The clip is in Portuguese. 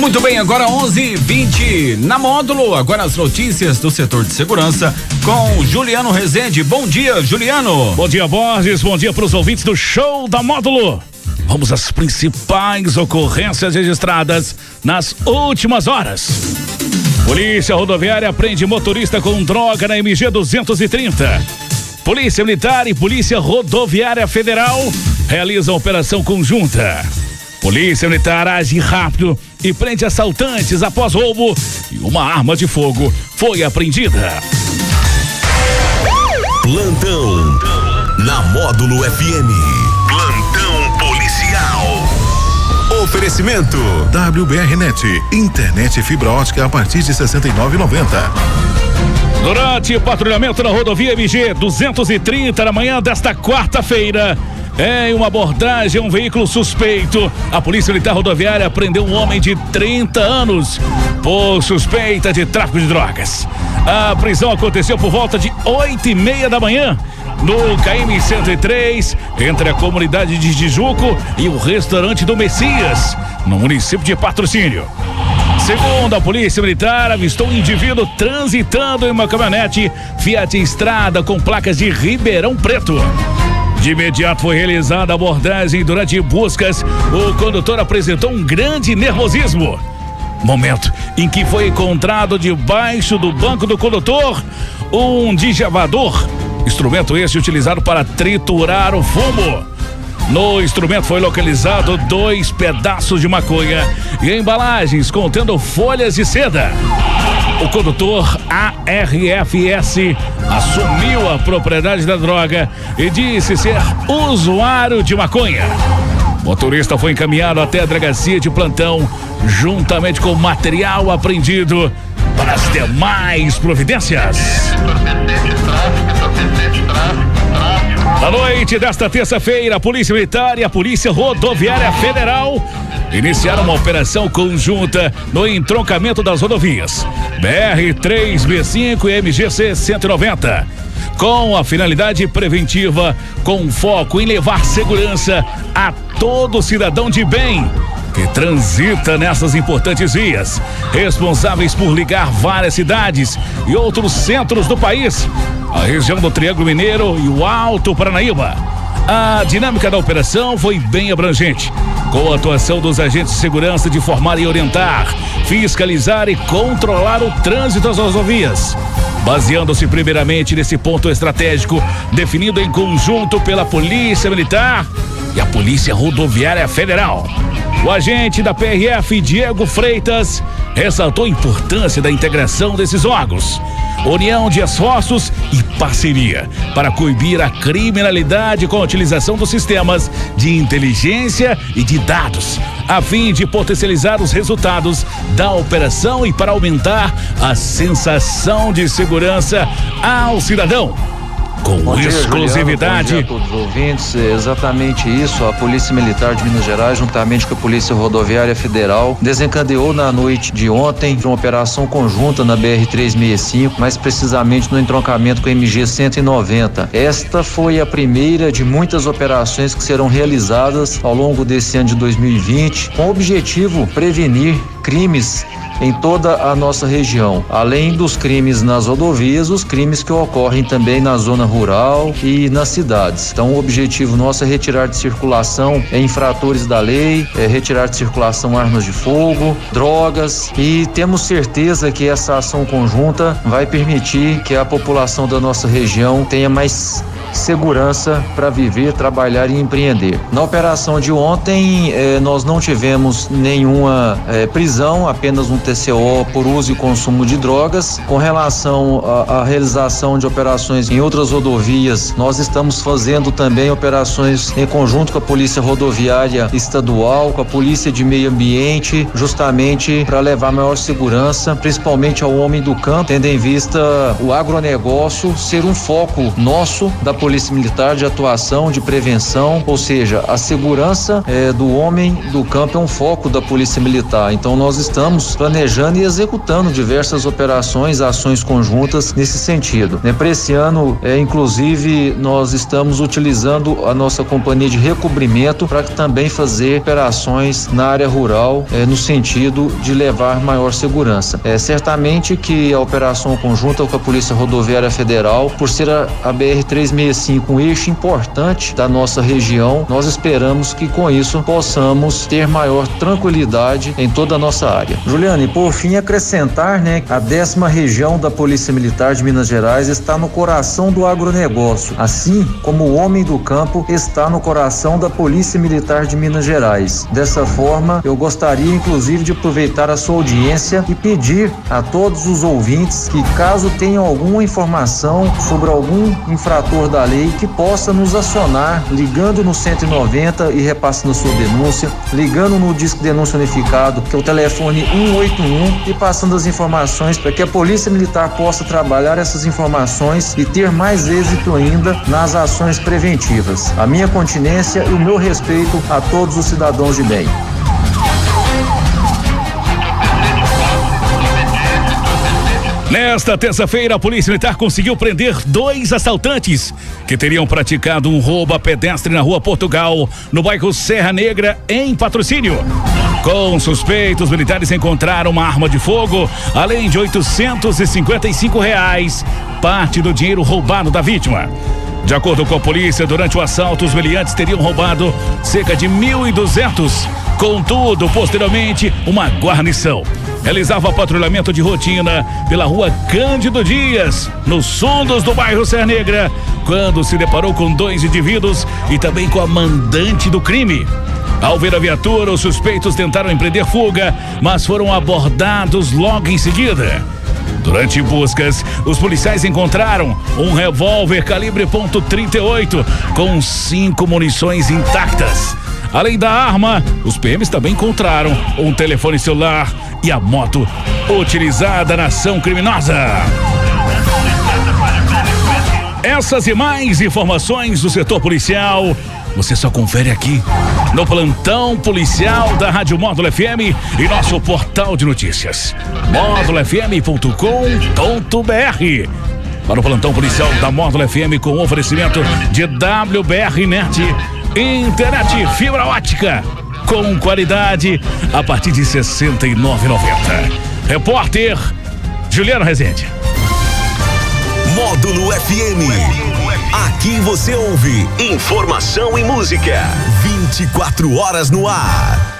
Muito bem, agora 11:20 na módulo. Agora as notícias do setor de segurança com Juliano Rezende. Bom dia, Juliano. Bom dia, Borges. Bom dia para os ouvintes do show da módulo. Vamos às principais ocorrências registradas nas últimas horas. Polícia Rodoviária prende motorista com droga na MG 230. Polícia Militar e Polícia Rodoviária Federal realizam operação conjunta. Polícia Militar age rápido e prende assaltantes após roubo e uma arma de fogo foi apreendida. Plantão na Módulo FM. Plantão policial. Oferecimento WBRnet, internet fibra ótica a partir de 69,90. Durante o patrulhamento na rodovia MG 230 na manhã desta quarta-feira, em uma abordagem, um veículo suspeito. A Polícia Militar Rodoviária prendeu um homem de 30 anos por suspeita de tráfico de drogas. A prisão aconteceu por volta de 8 e meia da manhã no KM 103, entre a comunidade de Tijuco e o restaurante do Messias, no município de Patrocínio. Segundo a Polícia Militar, avistou um indivíduo transitando em uma caminhonete Fiat Estrada com placas de Ribeirão Preto. De imediato foi realizada a abordagem durante buscas. O condutor apresentou um grande nervosismo. Momento em que foi encontrado debaixo do banco do condutor um digevador, instrumento esse utilizado para triturar o fumo. No instrumento foi localizado dois pedaços de maconha e embalagens contendo folhas de seda. O condutor ARFS assumiu a propriedade da droga e disse ser usuário de maconha. O motorista foi encaminhado até a delegacia de plantão, juntamente com material apreendido para as demais providências. Na noite desta terça-feira, a Polícia Militar e a Polícia Rodoviária Federal iniciaram uma operação conjunta no entroncamento das rodovias BR-3B5 e MGC 190. Com a finalidade preventiva, com foco em levar segurança a todo cidadão de bem que transita nessas importantes vias, responsáveis por ligar várias cidades e outros centros do país, a região do Triângulo Mineiro e o Alto Paranaíba. A dinâmica da operação foi bem abrangente, com a atuação dos agentes de segurança de formar e orientar, fiscalizar e controlar o trânsito das rodovias. Baseando-se primeiramente nesse ponto estratégico definido em conjunto pela Polícia Militar e a Polícia Rodoviária Federal. O agente da PRF, Diego Freitas, ressaltou a importância da integração desses órgãos, união de esforços e parceria para coibir a criminalidade com a utilização dos sistemas de inteligência e de dados, a fim de potencializar os resultados da operação e para aumentar a sensação de segurança ao cidadão com Bom dia, exclusividade. Juliano. Bom dia a todos os ouvintes. É exatamente isso. A Polícia Militar de Minas Gerais, juntamente com a Polícia Rodoviária Federal, desencadeou na noite de ontem uma operação conjunta na BR-365, mais precisamente no entroncamento com a MG 190. Esta foi a primeira de muitas operações que serão realizadas ao longo desse ano de 2020, com o objetivo prevenir crimes em toda a nossa região. Além dos crimes nas rodovias, os crimes que ocorrem também na zona rural e nas cidades. Então, o objetivo nosso é retirar de circulação infratores da lei, é retirar de circulação armas de fogo, drogas e temos certeza que essa ação conjunta vai permitir que a população da nossa região tenha mais segurança para viver, trabalhar e empreender. Na operação de ontem, eh, nós não tivemos nenhuma eh, prisão, apenas um TCO por uso e consumo de drogas. Com relação à, realização de operações em outras rodovias, nós estamos fazendo também operações em conjunto com a Polícia Rodoviária Estadual, com a Polícia de Meio Ambiente, justamente para levar maior segurança, principalmente ao homem do campo, tendo em vista o agronegócio ser um foco nosso da Polícia Militar de atuação, de prevenção, ou seja, a segurança é, do homem do campo é um foco da Polícia Militar. Então nós estamos planejando e executando diversas operações, ações conjuntas nesse sentido. Né? Para esse ano, é, inclusive, nós estamos utilizando a nossa companhia de recobrimento para também fazer operações na área rural é, no sentido de levar maior segurança. É certamente que a operação conjunta com a Polícia Rodoviária Federal, por ser a, a BR 365 um eixo importante da nossa região, nós esperamos que com isso possamos ter maior tranquilidade em toda a nossa área. Juliane, por fim acrescentar, né, a décima região da Polícia Militar de Minas Gerais está no coração do agronegócio, assim como o homem do campo está no coração da Polícia Militar de Minas Gerais. Dessa forma, eu gostaria inclusive de aproveitar a sua audiência e pedir a todos os ouvintes que caso tenham alguma informação sobre algum infrator da lei que possa nos acionar ligando no 190 e repassando sua denúncia, ligando no Disque Denúncia Unificado, que é o telefone 181 e passando as informações para que a Polícia Militar possa trabalhar essas informações e ter mais êxito ainda nas ações preventivas. A minha continência e o meu respeito a todos os cidadãos de bem. Nesta terça-feira, a Polícia Militar conseguiu prender dois assaltantes que teriam praticado um roubo a pedestre na rua Portugal, no bairro Serra Negra, em patrocínio. Com suspeitos, militares encontraram uma arma de fogo, além de 855 reais, parte do dinheiro roubado da vítima. De acordo com a polícia, durante o assalto, os meliantes teriam roubado cerca de 1.200. Contudo, posteriormente, uma guarnição realizava patrulhamento de rotina pela rua Cândido Dias, nos fundos do bairro Serra Negra, quando se deparou com dois indivíduos e também com a mandante do crime. Ao ver a viatura, os suspeitos tentaram empreender fuga, mas foram abordados logo em seguida. Durante buscas, os policiais encontraram um revólver calibre .38 com cinco munições intactas. Além da arma, os PMs também encontraram um telefone celular e a moto utilizada na ação criminosa. Essas e mais informações do setor policial você só confere aqui no plantão policial da Rádio Módulo FM e nosso portal de notícias módulofm.com.br. Para o plantão policial da Módulo FM com oferecimento de WBR Net, internet fibra ótica com qualidade a partir de R$ 69,90. Repórter Juliano Rezende. Módulo FM. Aqui você ouve informação e música. 24 horas no ar.